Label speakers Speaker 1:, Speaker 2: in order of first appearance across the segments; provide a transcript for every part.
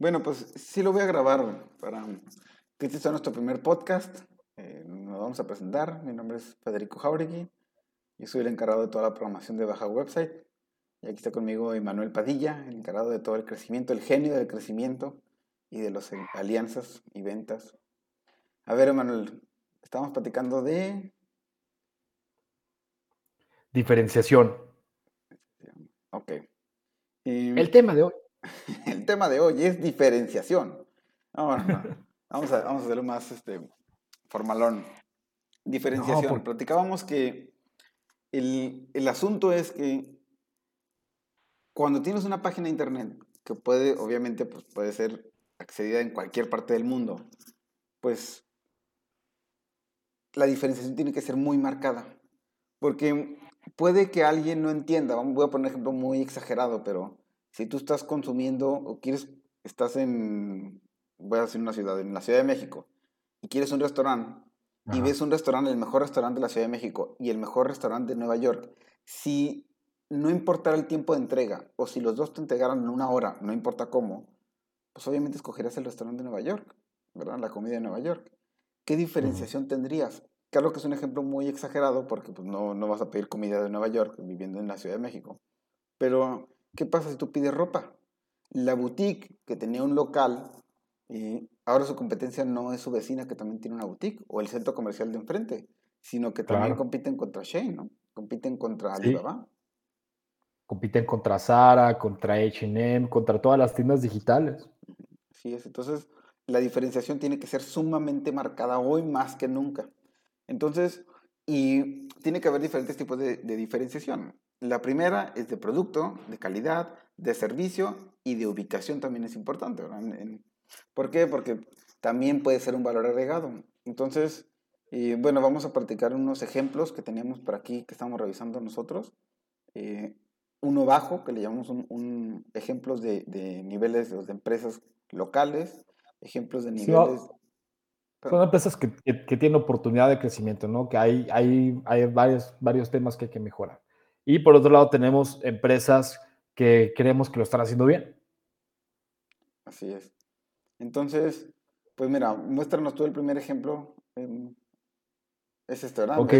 Speaker 1: Bueno, pues sí lo voy a grabar para que este sea nuestro primer podcast. Eh, nos vamos a presentar. Mi nombre es Federico Jauregui. Yo soy el encargado de toda la programación de Baja Website. Y aquí está conmigo Emanuel Padilla, el encargado de todo el crecimiento, el genio del crecimiento y de las alianzas y ventas. A ver, Emanuel, estamos platicando de...
Speaker 2: Diferenciación.
Speaker 1: Ok.
Speaker 2: el tema de hoy.
Speaker 1: el tema de hoy es diferenciación. vamos, a, vamos a hacerlo más este, formalón. Diferenciación. Platicábamos que el, el asunto es que cuando tienes una página de internet que puede, obviamente, pues puede ser accedida en cualquier parte del mundo, pues la diferenciación tiene que ser muy marcada. Porque puede que alguien no entienda, voy a poner un ejemplo muy exagerado, pero si tú estás consumiendo o quieres, estás en, voy a decir una ciudad, en la Ciudad de México, y quieres un restaurante, y ves un restaurante, el mejor restaurante de la Ciudad de México y el mejor restaurante de Nueva York, si no importara el tiempo de entrega, o si los dos te entregaran en una hora, no importa cómo, pues obviamente escogerías el restaurante de Nueva York, ¿verdad? La comida de Nueva York. ¿Qué diferenciación tendrías? Claro que es un ejemplo muy exagerado porque pues, no, no vas a pedir comida de Nueva York viviendo en la Ciudad de México. Pero ¿Qué pasa si tú pides ropa? La boutique que tenía un local, y ahora su competencia no es su vecina que también tiene una boutique o el centro comercial de enfrente, sino que también compiten contra Shane, ¿no? Compiten contra Alibaba.
Speaker 2: Compiten contra Zara, contra H&M, contra todas las tiendas digitales.
Speaker 1: Sí, es. Entonces, la diferenciación tiene que ser sumamente marcada hoy más que nunca. Entonces, y tiene que haber diferentes tipos de, de diferenciación. La primera es de producto, de calidad, de servicio y de ubicación también es importante. ¿Por qué? Porque también puede ser un valor agregado. Entonces, bueno, vamos a practicar unos ejemplos que teníamos por aquí que estamos revisando nosotros. Eh, uno bajo, que le llamamos un, ejemplos de, niveles de, empresas locales, ejemplos de niveles...
Speaker 2: son empresas que, tienen oportunidad de crecimiento, ¿no? Que hay, hay, hay varios, varios temas que hay que mejorar. Y por otro lado tenemos empresas que creemos que lo están haciendo bien.
Speaker 1: Así es. Entonces, pues mira, muéstranos tú el primer ejemplo. es este, ¿verdad?
Speaker 2: Ok,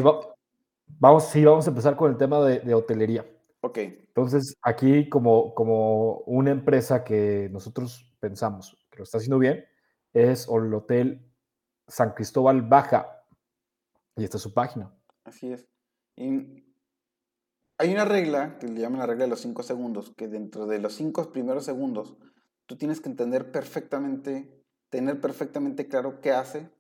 Speaker 2: vamos, sí, vamos a empezar con el tema de, hotelería.
Speaker 1: Ok.
Speaker 2: Entonces, aquí como, como una empresa que nosotros pensamos que lo está haciendo bien, es el Hotel San Cristóbal Baja. Y esta es su página.
Speaker 1: Así es. Y hay una regla que le llaman la regla de los cinco segundos, que dentro de los cinco primeros segundos tú tienes que entender perfectamente, tener perfectamente claro qué hace,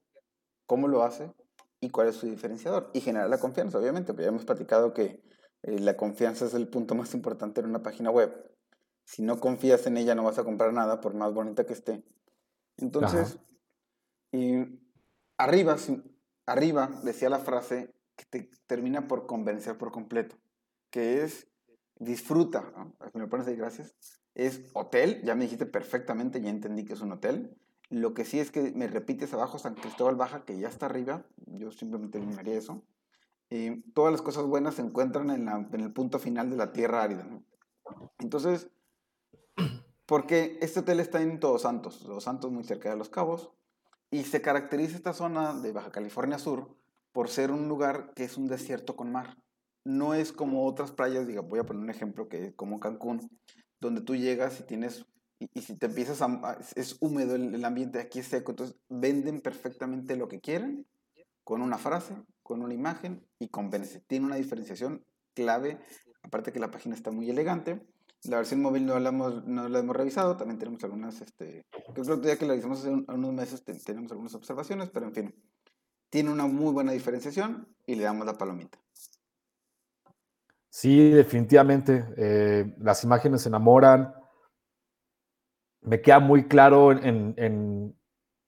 Speaker 1: cómo lo hace y cuál es su diferenciador. Y generar la confianza, obviamente, porque ya hemos platicado que eh, la confianza es el punto más importante en una página web. Si no confías en ella no vas a comprar nada, por más bonita que esté. Entonces, y arriba, arriba decía la frase que te termina por convencer por completo que es disfruta, me pones ahí, gracias, es hotel, ya me dijiste perfectamente, ya entendí que es un hotel. Lo que sí es que me repites abajo San Cristóbal Baja, que ya está arriba, yo simplemente eliminaría eso. Eh, todas las cosas buenas se encuentran en, el punto final de la tierra árida. Entonces, porque este hotel está en Todos Santos, Todos Santos muy cerca de Los Cabos, y se caracteriza esta zona de Baja California Sur por ser un lugar que es un desierto con mar no es como otras playas, diga, voy a poner un ejemplo que es como Cancún, donde tú llegas y tienes, y, si te empiezas a, es húmedo el, ambiente, aquí es seco, entonces venden perfectamente lo que quieren, con una frase, con una imagen y convence. Tiene una diferenciación clave, aparte que la página está muy elegante. La versión móvil no la hemos, no la hemos revisado, también tenemos algunas, este, creo que ya que la revisamos hace unos meses tenemos algunas observaciones, pero en fin, tiene una muy buena diferenciación y le damos la palomita.
Speaker 2: Sí, definitivamente. Eh, las imágenes enamoran. Me queda muy claro en,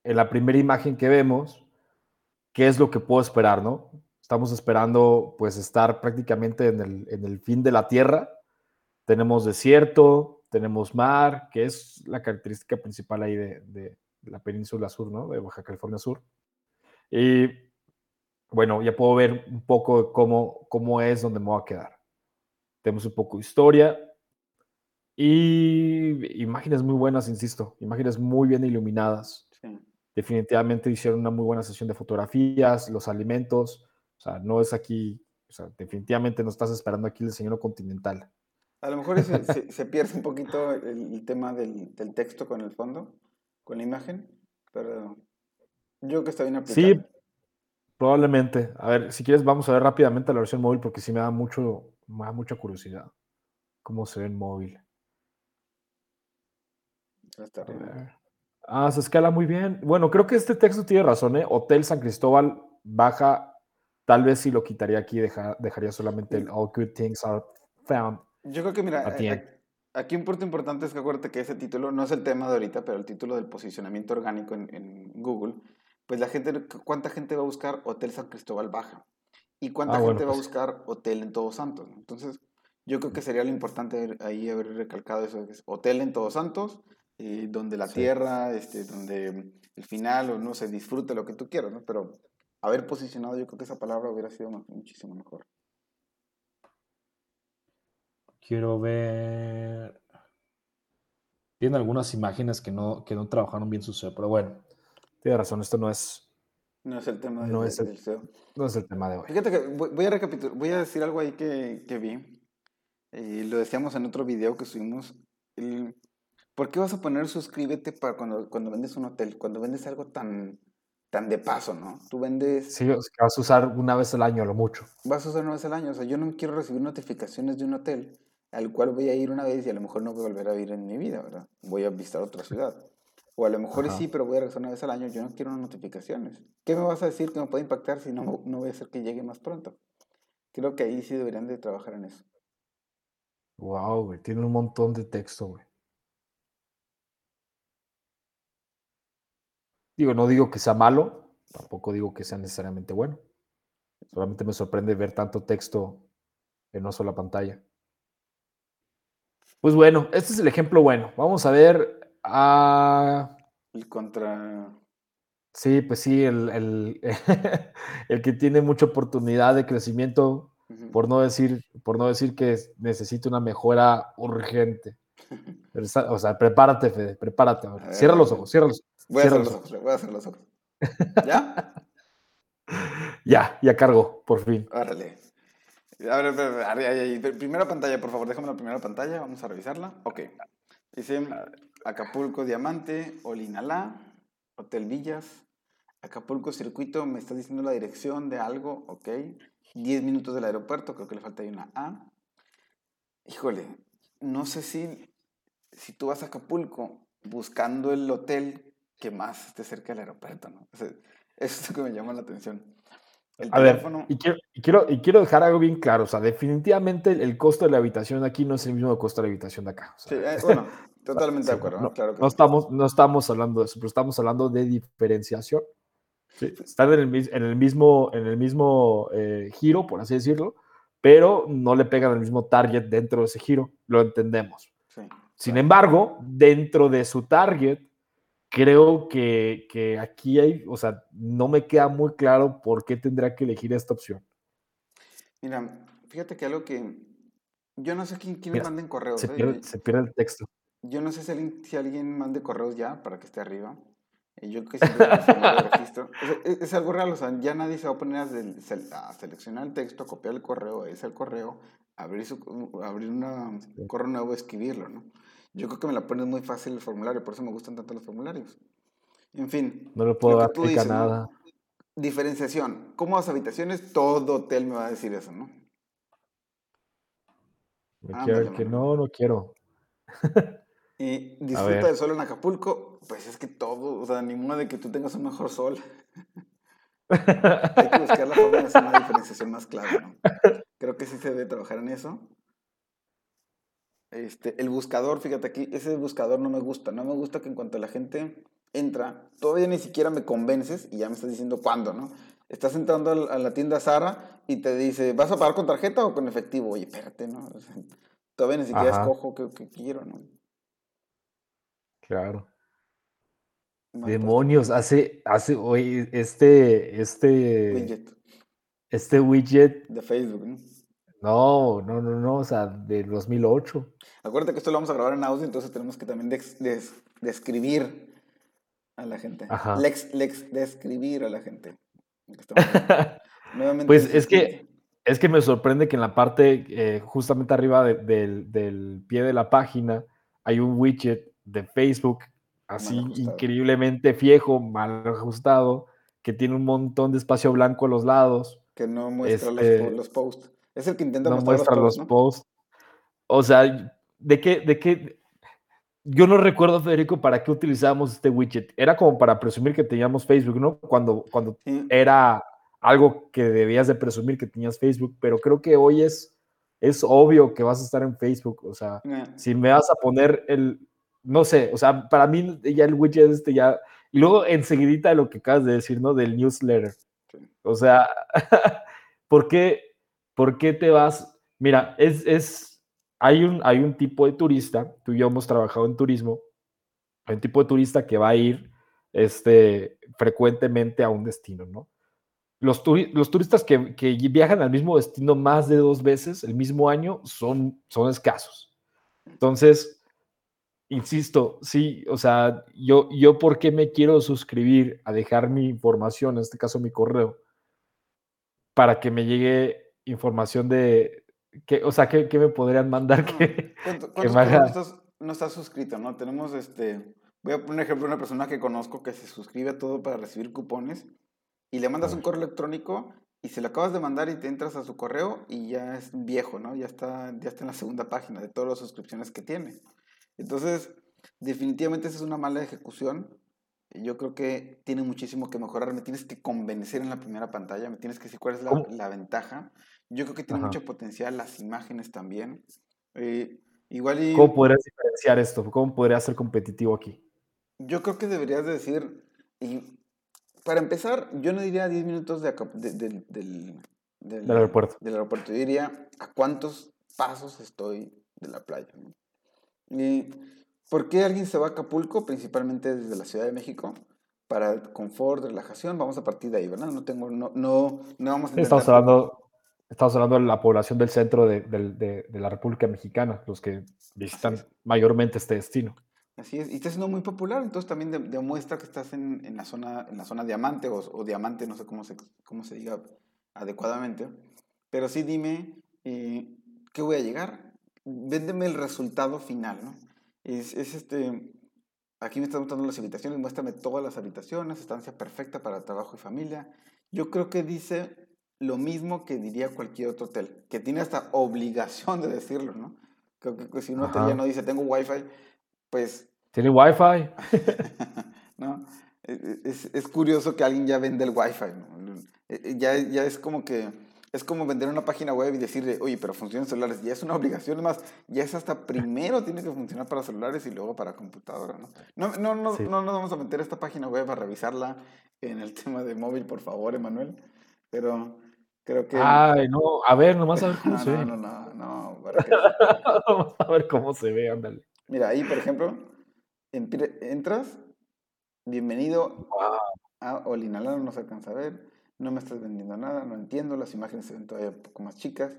Speaker 2: la primera imagen que vemos qué es lo que puedo esperar, ¿no? Estamos esperando pues estar prácticamente en el, fin de la Tierra. Tenemos desierto, tenemos mar, que es la característica principal ahí de, la península sur, ¿no? De Baja California Sur. Y bueno, ya puedo ver un poco cómo, cómo es donde me voy a quedar tenemos un poco de historia y imágenes muy buenas, insisto, imágenes muy bien iluminadas. Definitivamente hicieron una muy buena sesión de fotografías, los alimentos, o sea, no es aquí, o sea, definitivamente no estás esperando aquí el señor continental.
Speaker 1: A lo mejor se, pierde un poquito el, tema del, texto con el fondo, con la imagen, pero yo creo que está bien aplicado. Sí,
Speaker 2: probablemente. A ver, si quieres vamos a ver rápidamente la versión móvil porque sí me da mucho, me da mucha curiosidad cómo se ve en móvil. Ah, se escala muy bien. Bueno, creo que este texto tiene razón, ¿eh? Hotel San Cristóbal baja, tal vez si lo quitaría aquí, dejaría solamente el All Good Things Are Found.
Speaker 1: Yo creo que, mira, eh, aquí un punto importante es que acuérdate que ese título no es el tema de ahorita, pero el título del posicionamiento orgánico en, Google, pues la gente, ¿cuánta gente va a buscar Hotel San Cristóbal baja? ¿Y cuánta ah, gente va a pues buscar Hotel en Todos Santos? Entonces, yo creo que sería lo importante ahí haber recalcado eso, que es Hotel en Todos Santos, eh, donde la tierra, este, donde el final, o no se disfrute lo que tú quieras, ¿no? Pero haber posicionado, yo creo que esa palabra hubiera sido muchísimo mejor.
Speaker 2: Quiero ver. Tiene algunas imágenes que no, que no trabajaron bien su SEO, pero bueno, tiene razón, esto no es.
Speaker 1: No es el tema
Speaker 2: no es el, SEO. No es el tema de hoy.
Speaker 1: Fíjate que voy, a recapitular, voy a decir algo ahí que, que vi. Y lo decíamos en otro video que subimos. ¿Por qué vas a poner suscríbete para cuando, cuando vendes un hotel? Cuando vendes algo tan, tan de paso, ¿no? Tú vendes...
Speaker 2: Sí, vas a usar una vez al año, lo mucho.
Speaker 1: Vas a usar una vez al año. O sea, yo no quiero recibir notificaciones de un hotel al cual voy a ir una vez y a lo mejor no voy a volver a ir en mi vida, ¿verdad? Voy a visitar otra ciudad. O a lo mejor sí, pero voy a regresar una vez al año. Yo no quiero notificaciones. ¿Qué me vas a decir que me puede impactar si no, no voy a hacer que llegue más pronto? Creo que ahí sí deberían de trabajar en eso.
Speaker 2: Wow, güey, tiene un montón de texto, güey. Digo, no digo que sea malo, tampoco digo que sea necesariamente bueno. Solamente me sorprende ver tanto texto en una sola pantalla. Pues bueno, este es el ejemplo bueno. Vamos a ver a...
Speaker 1: El contra...
Speaker 2: Sí, pues sí, el, el, el que tiene mucha oportunidad de crecimiento por no decir, por no decir que necesito una mejora urgente. o sea, prepárate, Fede, prepárate. Cierra los ojos, cierra los, ojos.
Speaker 1: Voy a hacer los ojos, voy a hacer los ojos. ¿Ya?
Speaker 2: ya, ya cargo, por fin.
Speaker 1: Árale. A ver, a ver, primera pantalla, por favor, déjame la primera pantalla, vamos a revisarla. Ok. Dice Acapulco Diamante, Olinalá, Hotel Villas, Acapulco Circuito, me está diciendo la dirección de algo, ok. 10 minutos del aeropuerto, creo que le falta ahí una A. Híjole, no sé si, si tú vas a Acapulco buscando el hotel que más esté cerca del aeropuerto, ¿no? eso es lo que me llama la atención.
Speaker 2: a ver, y quiero, y, quiero, dejar algo bien claro, o sea, definitivamente el, costo de la habitación aquí no es el mismo costo de la habitación de acá.
Speaker 1: sí, eh, bueno, totalmente de acuerdo, ¿no? Claro
Speaker 2: no, estamos, no estamos hablando de eso, pero estamos hablando de diferenciación. Están en el, mismo, en el mismo eh, giro, por así decirlo, pero no le pegan el mismo target dentro de ese giro, lo entendemos. Sin embargo, dentro de su target, creo que, que, aquí hay, o sea, no me queda muy claro por qué tendrá que elegir esta opción.
Speaker 1: Mira, fíjate que algo que yo no sé quién, quién me manden correos.
Speaker 2: Se, ¿eh? pierde, el texto.
Speaker 1: Yo no sé si alguien, si alguien mande correos ya para que esté arriba. Yo que siempre registro. Es, algo real, o sea, ya nadie se va a poner a, seleccionar el texto, copiar el correo, es el correo, abrir, su, abrir un correo nuevo, escribirlo, ¿no? Yo creo que me la pones muy fácil el formulario, por eso me gustan tanto los formularios. En fin.
Speaker 2: No le puedo dar a nada.
Speaker 1: Diferenciación. ¿Cómo las habitaciones? Todo hotel me va a decir eso, ¿no?
Speaker 2: Me quiero que no, no quiero.
Speaker 1: Y disfruta del sol en Acapulco, pues es que todo, o sea, ninguna de que tú tengas un mejor sol. Hay que buscar la forma de hacer una diferenciación más clara, ¿no? Creo que sí se debe trabajar en eso. Este, el buscador, fíjate aquí, ese buscador no me gusta. No me gusta que en cuanto la gente entra, todavía ni siquiera me convences y ya me estás diciendo cuándo, ¿no? Estás entrando a la tienda Sara y te dice, ¿vas a pagar con tarjeta o con efectivo? Oye, espérate, ¿no? todavía ni siquiera escojo qué quiero, ¿no?
Speaker 2: Claro. Demonios, hace, hace, hoy este, este.
Speaker 1: Widget.
Speaker 2: Este widget.
Speaker 1: De Facebook, ¿no?
Speaker 2: No, no, no, no, o sea, del 2008.
Speaker 1: Acuérdate que esto lo vamos a grabar en audio, entonces tenemos que también describir a la gente. Ajá. Lex, lex, describir a la gente.
Speaker 2: pues es que, es que me sorprende que en la parte, eh, justamente arriba del, pie de la página, hay un widget de Facebook, así increíblemente viejo, mal ajustado, que tiene un montón de espacio blanco a los lados.
Speaker 1: Que no muestra los, este, posts. Es el que intenta
Speaker 2: no mostrar los, posts. O sea, ¿de qué, de qué? Yo no recuerdo, Federico, para qué utilizábamos este widget. Era como para presumir que teníamos Facebook, ¿no? Cuando, cuando era algo que debías de presumir que tenías Facebook, pero creo que hoy es, es obvio que vas a estar en Facebook. O sea, si me vas a poner el, no sé, o sea, para mí ya el widget este ya, y luego enseguidita de lo que acabas de decir, ¿no? Del newsletter. O sea, ¿por qué, ¿por qué te vas? Mira, es, es, hay un, hay un tipo de turista, tú y yo hemos trabajado en turismo, hay un tipo de turista que va a ir este, frecuentemente a un destino, ¿no? Los, los turistas que, que, viajan al mismo destino más de dos veces el mismo año son, son escasos. Entonces, insisto, sí, o sea, yo, yo por qué me quiero suscribir a dejar mi información, en este caso mi correo, para que me llegue información de, que, o sea, ¿qué, me podrían mandar que,
Speaker 1: no, estás, suscrito, ¿no? Tenemos este, voy a poner un ejemplo de una persona que conozco que se suscribe a todo para recibir cupones y le mandas un correo electrónico y se lo acabas de mandar y te entras a su correo y ya es viejo, ¿no? Ya está, ya está en la segunda página de todas las suscripciones que tiene. Entonces, definitivamente esa es una mala ejecución. Yo creo que tiene muchísimo que mejorar. Me tienes que convencer en la primera pantalla, me tienes que decir cuál es la, ventaja. Yo creo que tiene mucho potencial las imágenes también. Eh, igual y...
Speaker 2: ¿Cómo podrías diferenciar esto? ¿Cómo podría ser competitivo aquí?
Speaker 1: Yo creo que deberías decir, y para empezar, yo no diría 10 minutos de, del,
Speaker 2: del, aeropuerto.
Speaker 1: Del aeropuerto. Yo diría a cuántos pasos estoy de la playa. ¿Y por qué alguien se va a Acapulco? Principalmente desde la Ciudad de México. Para confort, relajación, vamos a partir de ahí, ¿verdad? No tengo, no, no, no vamos a
Speaker 2: estamos hablando, estamos hablando de la población del centro de, de, de la República Mexicana, los que visitan mayormente este destino.
Speaker 1: Así es, y está siendo muy popular, entonces también demuestra que estás en, en, la zona, en la zona diamante o, diamante, no sé cómo se, cómo se diga adecuadamente. Pero sí dime, eh, ¿qué voy a llegar? Véndeme el resultado final, ¿no? Es, es este, aquí me están mostrando las habitaciones, muéstrame todas las habitaciones, estancia perfecta para trabajo y familia. Yo creo que dice lo mismo que diría cualquier otro hotel, que tiene hasta obligación de decirlo, ¿no? Creo que si un hotel ya no dice tengo wifi, pues...
Speaker 2: ¿Tiene Wi-Fi?
Speaker 1: no, e, e, es, es, curioso que alguien ya vende el Wi-Fi. E, ya, ya es como que... Es como vender una página web y decirle, oye, pero funcionan celulares. Ya es una obligación, más, ya es hasta primero tiene que funcionar para celulares y luego para computadora, ¿no? No, no, no, no nos vamos a meter a esta página web a revisarla en el tema de móvil, por favor, Emanuel. Pero creo que...
Speaker 2: Ay, no, a ver, nomás a ver cómo se ve.
Speaker 1: No, no, no, no.
Speaker 2: Vamos a ver cómo se ve, ándale.
Speaker 1: Mira, ahí, por ejemplo, entras, bienvenido a Olinalano, no se alcanza a ver, no me estás vendiendo nada, no entiendo, las imágenes se ven todavía un poco más chicas,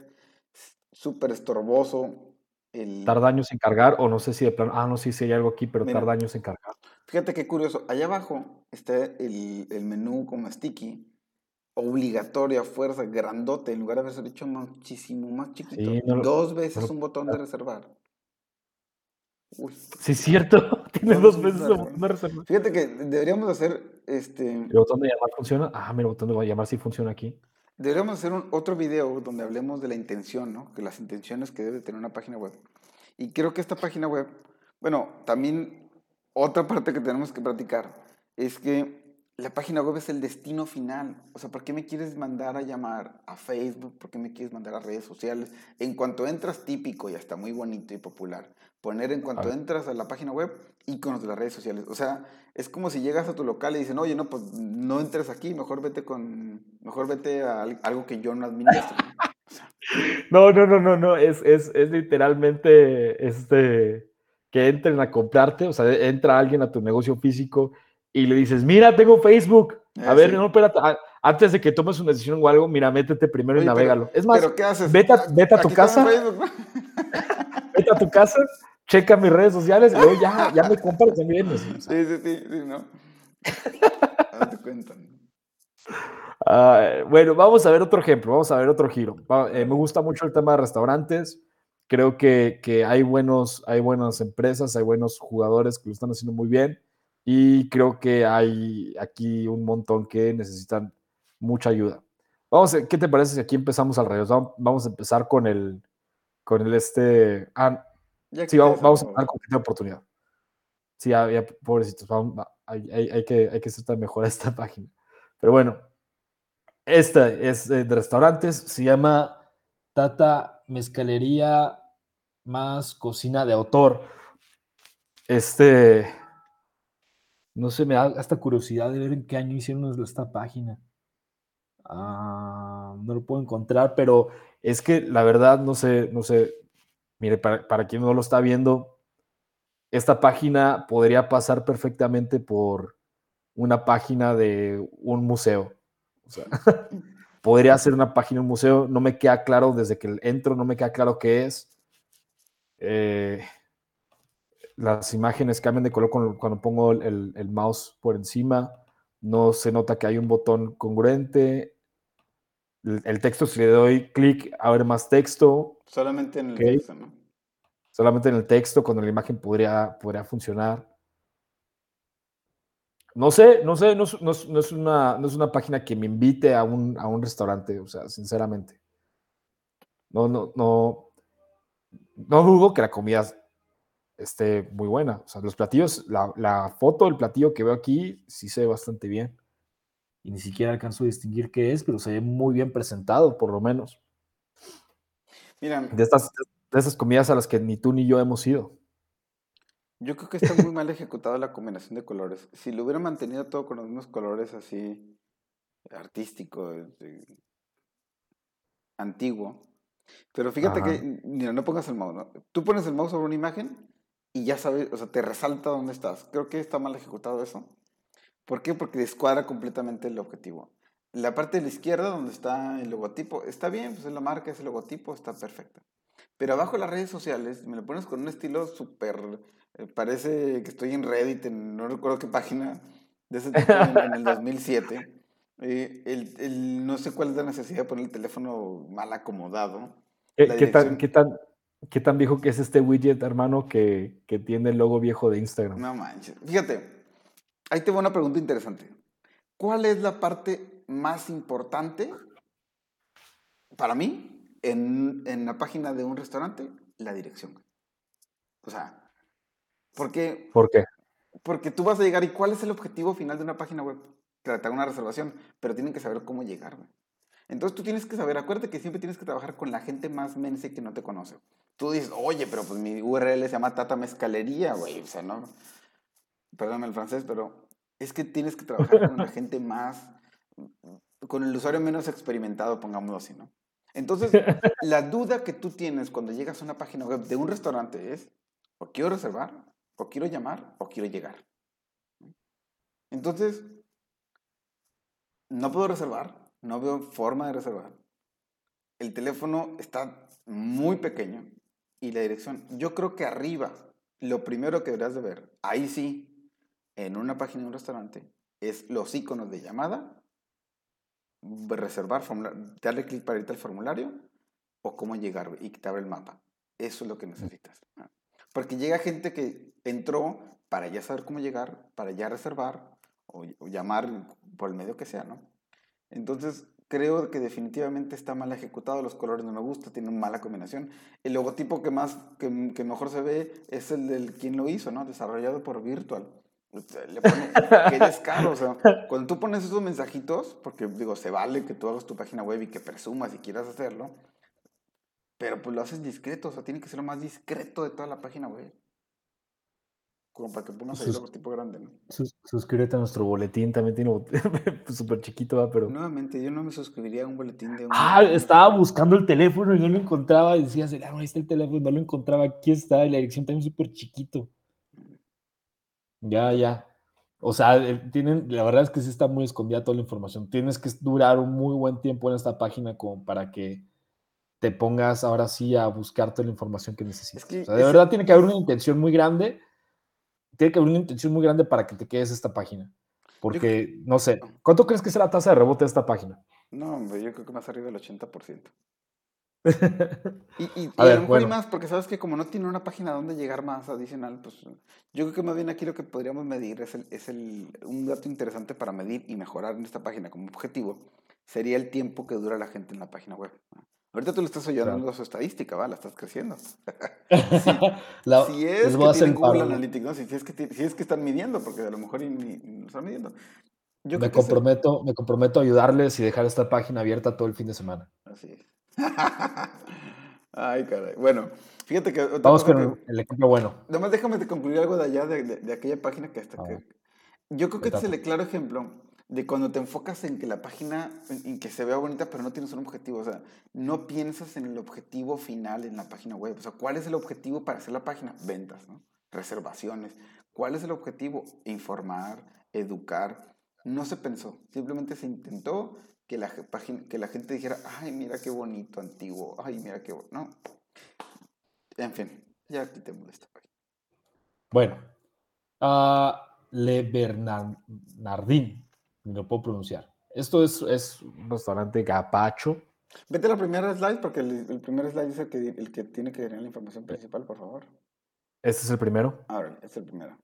Speaker 1: súper estorboso.
Speaker 2: El... Tarda años en cargar, o no sé si de plano, ah, no sé si hay algo aquí, pero tarda años en cargar.
Speaker 1: Fíjate qué curioso, allá abajo está el, el menú como sticky, obligatorio a fuerza, grandote, en lugar de haberse hecho muchísimo más chiquito. Dos veces un botón de reservar.
Speaker 2: Sí, es cierto. Tienes dos veces de reserva.
Speaker 1: Fíjate que deberíamos hacer este.
Speaker 2: ¿El botón de llamar funciona? Ah, mira, el botón de llamar sí funciona aquí.
Speaker 1: Deberíamos hacer un, otro video donde hablemos de la intención, ¿no? Que las intenciones que debe tener una página web. Y creo que esta página web, bueno, también otra parte que tenemos que practicar es que la página web es el destino final. O sea, ¿por qué me quieres mandar a llamar a Facebook? ¿Por qué me quieres mandar a redes sociales? En cuanto entras, típico y hasta muy bonito y popular, poner en cuanto entras a la página web iconos de las redes sociales. O sea, es como si llegas a tu local y dicen, oye, no, pues no entres aquí, mejor vete con, mejor vete a algo que yo no administro.
Speaker 2: no, no, no, no, no, es, es, es literalmente este, que entren a comprarte, o sea, entra alguien a tu negocio físico y le dices, mira, tengo Facebook. A ver, no, espérate, antes de que tomes una decisión o algo, mira, métete primero y navégalo. es más,
Speaker 1: ¿pero qué haces?
Speaker 2: vete, a, vete a tu casa. vete a tu casa, checa mis redes sociales y luego ya, ya me compras también.
Speaker 1: Sí, sí, sí, sí, ¿no? te cuentan.
Speaker 2: Uh, bueno, vamos a ver otro ejemplo, vamos a ver otro giro. Eh, me gusta mucho el tema de restaurantes. Creo que, que, hay, buenos, hay buenas empresas, hay buenos jugadores que lo están haciendo muy bien y creo que hay aquí un montón que necesitan mucha ayuda. Vamos, ¿qué te parece si aquí empezamos al revés? Vamos a empezar con el, con el este... Ah, sí, vamos, vamos, a empezar con esta oportunidad. Sí, ya, ya pobrecitos, hay, hay, hay, que, hay que hacer mejor esta página. Pero bueno, esta es de restaurantes, se llama Tata Mezcalería más Cocina de Autor. Este, no sé, me da hasta curiosidad de ver en qué año hicieron esta página. Ah, no lo puedo encontrar, pero es que la verdad, no sé, no sé. Mire, para, para quien no lo está viendo, esta página podría pasar perfectamente por una página de un museo. Podría ser una página de un museo, no me queda claro desde que entro, no me queda claro qué es. Eh, las imágenes cambian de color cuando, pongo el, mouse por encima. No se nota que hay un botón congruente. El, texto, si le doy clic, abre más texto.
Speaker 1: Solamente en el texto, ¿no?
Speaker 2: Solamente en el texto, cuando la imagen podría, podría funcionar. No sé, no sé, no, es una, no es una página que me invite a un, a un restaurante, o sea, sinceramente. No, no, no. No dudo que la comida esté muy buena. O sea, los platillos, la, foto del platillo que veo aquí sí se ve bastante bien. Y ni siquiera alcanzo a distinguir qué es, pero se ve muy bien presentado, por lo menos.
Speaker 1: Mira.
Speaker 2: De estas, de esas comidas a las que ni tú ni yo hemos ido.
Speaker 1: Yo creo que está muy mal ejecutado la combinación de colores. Si lo hubiera mantenido todo con los mismos colores así, artístico, antiguo. Pero fíjate que, mira, no pongas el mouse, ¿no? Tú pones el mouse sobre una imagen y ya sabes, o sea, te resalta dónde estás. Creo que está mal ejecutado eso. ¿Por qué? Porque descuadra completamente el objetivo. La parte de la izquierda, donde está el logotipo, está bien, pues es la marca, es el logotipo, está perfecta. Pero abajo de las redes sociales, me lo pones con un estilo súper. Eh, parece que estoy en Reddit, en, no recuerdo qué página, de ese tipo en, el 2007. Eh, el, el, no sé cuál es la necesidad de poner el teléfono mal acomodado.
Speaker 2: ¿Qué, tan, ¿Qué, tan, ¿Qué tan viejo que es este widget, hermano, que, tiene el logo viejo de Instagram?
Speaker 1: No manches. Fíjate, ahí te voy una pregunta interesante. ¿Cuál es la parte más importante para mí en, la página de un restaurante? La dirección. O sea, ¿por qué?
Speaker 2: ¿Por qué?
Speaker 1: Porque tú vas a llegar y ¿cuál es el objetivo final de una página web? Tratar una reservación, pero tienen que saber cómo llegar. Entonces tú tienes que saber, acuérdate que siempre tienes que trabajar con la gente más mense que no te conoce. Tú dices, oye, pero pues mi URL se llama Tata Mezcalería, güey. O sea, no. Perdón el francés, pero es que tienes que trabajar con la gente más. con el usuario menos experimentado, pongámoslo así, ¿no? Entonces, la duda que tú tienes cuando llegas a una página web de un restaurante es: o quiero reservar, o quiero llamar, o quiero llegar. Entonces, no puedo reservar, no veo forma de reservar. El teléfono está muy pequeño y la dirección. Yo creo que arriba, lo primero que deberías de ver, ahí sí, en una página de un restaurante, es los iconos de llamada, reservar, darle clic para irte al formulario o cómo llegar y te abre el mapa. Eso es lo que necesitas. Porque llega gente que entró para ya saber cómo llegar, para ya reservar o, o llamar por el medio que sea, ¿no? Entonces, creo que definitivamente está mal ejecutado, los colores no me gustan, tiene una mala combinación. El logotipo que más, que, que, mejor se ve es el del quien lo hizo, ¿no? Desarrollado por Virtual. Le pone, qué descaro, o sea, cuando tú pones esos mensajitos, porque digo, se vale que tú hagas tu página web y que presumas y quieras hacerlo, pero pues lo haces discreto, o sea, tiene que ser lo más discreto de toda la página web. Como para que pongas ahí tipo grande, ¿no?
Speaker 2: suscríbete a nuestro boletín, también tiene súper chiquito, ¿va? pero...
Speaker 1: Nuevamente, yo no me suscribiría a un boletín de un...
Speaker 2: Ah, estaba buscando el teléfono y no lo encontraba, y decías, ah, ahí está el teléfono, no lo encontraba, aquí está, y la dirección también súper chiquito. Ya, ya. O sea, eh, tienen, la verdad es que sí está muy escondida toda la información. Tienes que durar un muy buen tiempo en esta página como para que te pongas ahora sí a buscar toda la información que necesitas. o sea, de verdad tiene que haber una intención muy grande. Tiene que haber una intención muy grande para que te quedes esta página. Porque, no sé, ¿cuánto crees que será la tasa de rebote de esta página?
Speaker 1: No, hombre, yo creo que más arriba del 80%. Y, y, a, lo mejor más, porque sabes que como no tiene una página donde llegar más adicional, pues yo creo que más bien aquí lo que podríamos medir es, el, es el, un dato interesante para medir y mejorar en esta página como objetivo, sería el tiempo que dura la gente en la página web. Ahorita tú le estás ayudando a su estadística, ¿va? La estás creciendo. si, es que tienen Google Analytics, ¿no? Si, es que, si es que están midiendo, porque a lo mejor ni, no están midiendo.
Speaker 2: me, comprometo, me comprometo a ayudarles y dejar esta página abierta todo el fin de semana.
Speaker 1: Así es. Ay, caray. Bueno, fíjate que.
Speaker 2: Vamos con el ejemplo bueno.
Speaker 1: Nomás déjame concluir algo de allá, de, de, aquella página que hasta que. Yo creo que este es el claro ejemplo de cuando te enfocas en que la página, en que se vea bonita, pero no tienes un objetivo. O sea, no piensas en el objetivo final en la página web. O sea, ¿cuál es el objetivo para hacer la página? Ventas, ¿no? Reservaciones. ¿Cuál es el objetivo? Informar, educar. No se pensó. Simplemente se intentó que la, que la gente dijera, ay, mira qué bonito, antiguo, ay, mira qué bonito. No. En fin, ya quitemos esta página.
Speaker 2: Bueno, uh, Le Bernardín, ni lo puedo pronunciar. Esto es, es un restaurante gapacho.
Speaker 1: Vete a la primera slide, porque el, primer slide es el que, el que tiene que tener la información principal, por favor.
Speaker 2: ¿Este es el primero?
Speaker 1: Ahora, este es el primero.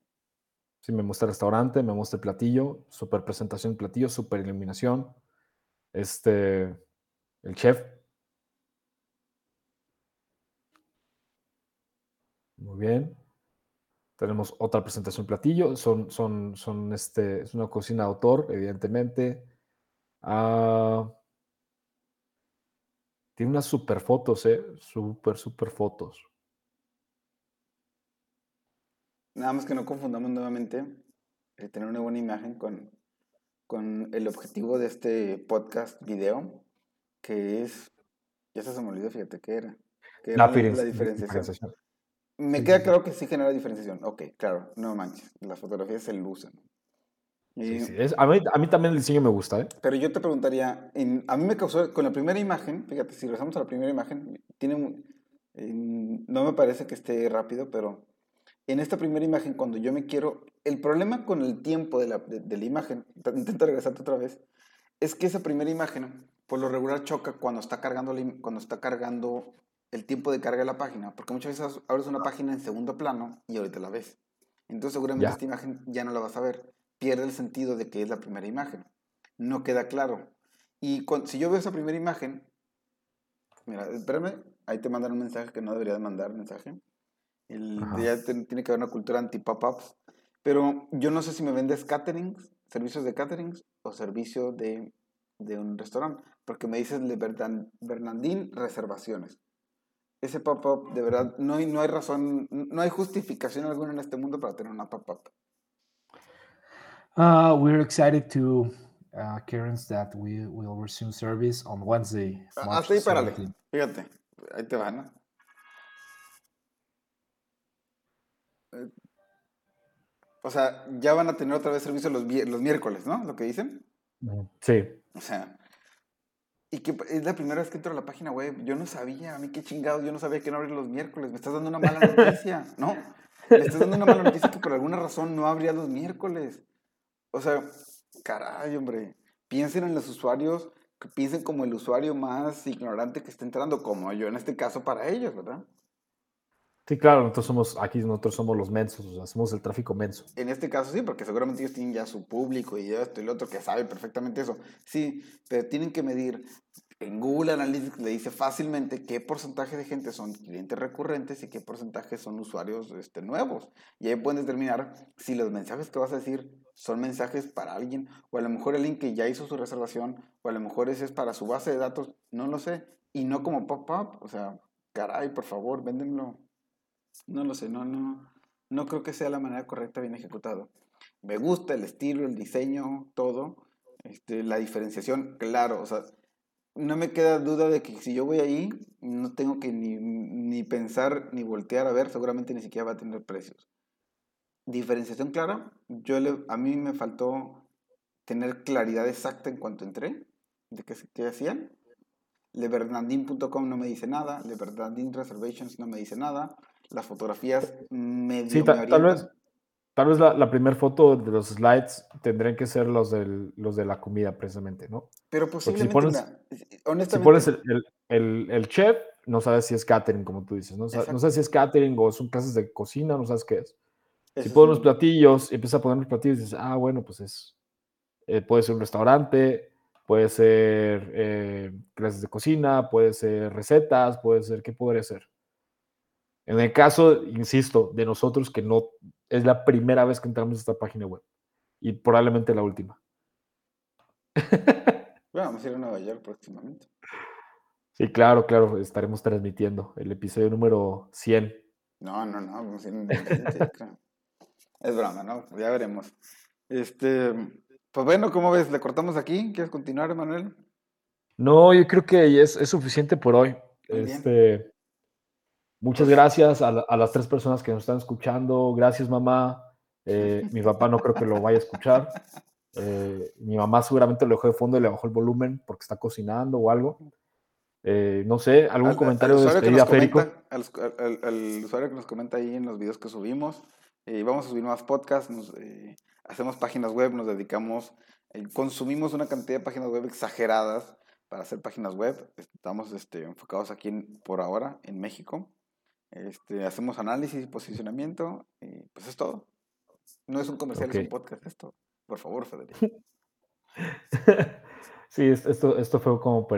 Speaker 2: Sí, me muestra el restaurante, me muestra el platillo, super presentación platillo, super iluminación, este, el chef. Muy bien. Tenemos otra presentación platillo. Son, son, son este, es una cocina autor, evidentemente. Ah, tiene unas super fotos, ¿eh? Super, super fotos.
Speaker 1: Nada más que no confundamos nuevamente el tener una buena imagen con con el objetivo de este podcast video, que es, ya se me olvidó, fíjate qué era.
Speaker 2: la, diferenciación.
Speaker 1: Me queda claro que sí genera diferenciación. Ok, claro, no manches, las fotografías se lucen.
Speaker 2: a, mí, a, mí, también el diseño me gusta, ¿eh?
Speaker 1: Pero yo te preguntaría, a mí me causó, con la primera imagen, fíjate, si regresamos a la primera imagen, tiene, no me parece que esté rápido, pero en esta primera imagen, cuando yo me quiero, el problema con el tiempo de la, de, la imagen, intento regresarte otra vez, es que esa primera imagen, por lo regular choca cuando está cargando, cuando está cargando el tiempo de carga de la página, porque muchas veces abres una página en segundo plano y ahorita la ves. Entonces seguramente esta imagen ya no la vas a ver. Pierde el sentido de que es la primera imagen. No queda claro. Y si yo veo esa primera imagen, mira, espérame, ahí te mandan un mensaje que no debería de mandar mensaje. El, ya tiene que haber una cultura anti-pop-ups. Pero yo no sé si me vendes caterings, servicios de caterings o servicio de, de un restaurante. Porque me dices de Bernardín reservaciones. Ese pop-up, de verdad, no hay, no hay razón, no hay justificación alguna en este mundo para tener una pop-up.
Speaker 2: Uh, we're excited to uh, Karen's that we will resume service on Wednesday.
Speaker 1: Ah, hasta ahí, párale. Fíjate, ahí te van, ¿no? O sea, ya van a tener otra vez servicio los, los miércoles, ¿no? Lo que dicen.
Speaker 2: Sí.
Speaker 1: O sea, y que es la primera vez que entro a la página web. Yo no sabía, a mí qué chingados, yo no sabía que no abrir los miércoles. Me estás dando una mala noticia, ¿no? Me estás dando una mala noticia que por alguna razón no abría los miércoles. O sea, caray, hombre. Piensen en los usuarios, que piensen como el usuario más ignorante que está entrando, como yo en este caso para ellos, ¿verdad?
Speaker 2: Sí, claro, nosotros somos, aquí nosotros somos los mensos, o sea, hacemos el tráfico menso.
Speaker 1: En este caso sí, porque seguramente ellos tienen ya su público y esto y lo otro que sabe perfectamente eso. Sí, pero tienen que medir, en Google Analytics le dice fácilmente qué porcentaje de gente son clientes recurrentes y qué porcentaje son usuarios este, nuevos. Y ahí pueden determinar si los mensajes que vas a decir son mensajes para alguien, o a lo mejor alguien que ya hizo su reservación, o a lo mejor ese es para su base de datos, no lo sé. Y no como pop-up, o sea, caray, por favor, véndemelo no lo sé, no, no, no creo que sea la manera correcta bien ejecutado. Me gusta el estilo, el diseño, todo. Este, la diferenciación, claro, o sea, no me queda duda de que si yo voy ahí, no tengo que ni, ni pensar ni voltear a ver, seguramente ni siquiera va a tener precios. Diferenciación clara. Yo a mí me faltó tener claridad exacta en cuanto entré de qué, qué hacían. Lebernandin.com no me dice nada. Lebernandin Reservations no me dice nada. Las fotografías medio
Speaker 2: Sí,
Speaker 1: me
Speaker 2: ta- tal vez, tal vez la, la primera foto de los slides tendrían que ser los, del, los de la comida, precisamente, ¿no?
Speaker 1: Pero
Speaker 2: Porque si
Speaker 1: posiblemente,
Speaker 2: pones,
Speaker 1: mira,
Speaker 2: si
Speaker 1: honestamente,
Speaker 2: pones el, el- el- el chef, no sabes si es catering, como tú dices, no, Sa- no
Speaker 1: Exacto.
Speaker 2: sabes si es catering o son clases de cocina, no sabes qué es. Si pones los
Speaker 1: un-
Speaker 2: platillos y empiezas a poner los platillos y dices, ah, bueno, pues es, eh, puede ser un restaurante, puede ser eh, clases de cocina, puede ser recetas, puede ser, ¿qué podría ser? En el caso, insisto, de nosotros que no es la primera vez que entramos a esta página web y probablemente la última.
Speaker 1: Bueno, vamos a ir a Nueva York próximamente.
Speaker 2: Sí, claro, claro, estaremos transmitiendo el episodio número 100.
Speaker 1: No, no, no, vamos a ir en 2020, yo creo. Es broma, ¿no? Ya veremos. Este, pues bueno, ¿cómo ves? ¿Le cortamos aquí? ¿Quieres continuar, Manuel?
Speaker 2: No, yo creo que es, es suficiente por hoy.
Speaker 1: Muy bien.
Speaker 2: Este, muchas gracias a, la- a las tres personas que nos están escuchando. Gracias, mamá. Eh, mi papá no creo que lo vaya a escuchar. Eh, mi mamá seguramente lo dejó de fondo y le bajó el volumen porque está cocinando o algo. Eh, no sé, algún
Speaker 1: Al- al-
Speaker 2: comentario
Speaker 1: al
Speaker 2: de despedida, Férico.
Speaker 1: al, al- al usuario que nos comenta ahí en los videos que subimos. eh, vamos a subir más podcasts, nos, eh, hacemos páginas web, nos dedicamos, eh, consumimos una cantidad de páginas web exageradas para hacer páginas web. Estamos este, enfocados aquí en- por ahora en México. Este, hacemos análisis y posicionamiento y pues es todo. No es un comercial, es un podcast esto. Por favor, Federico.
Speaker 2: sí, es- esto, esto fue como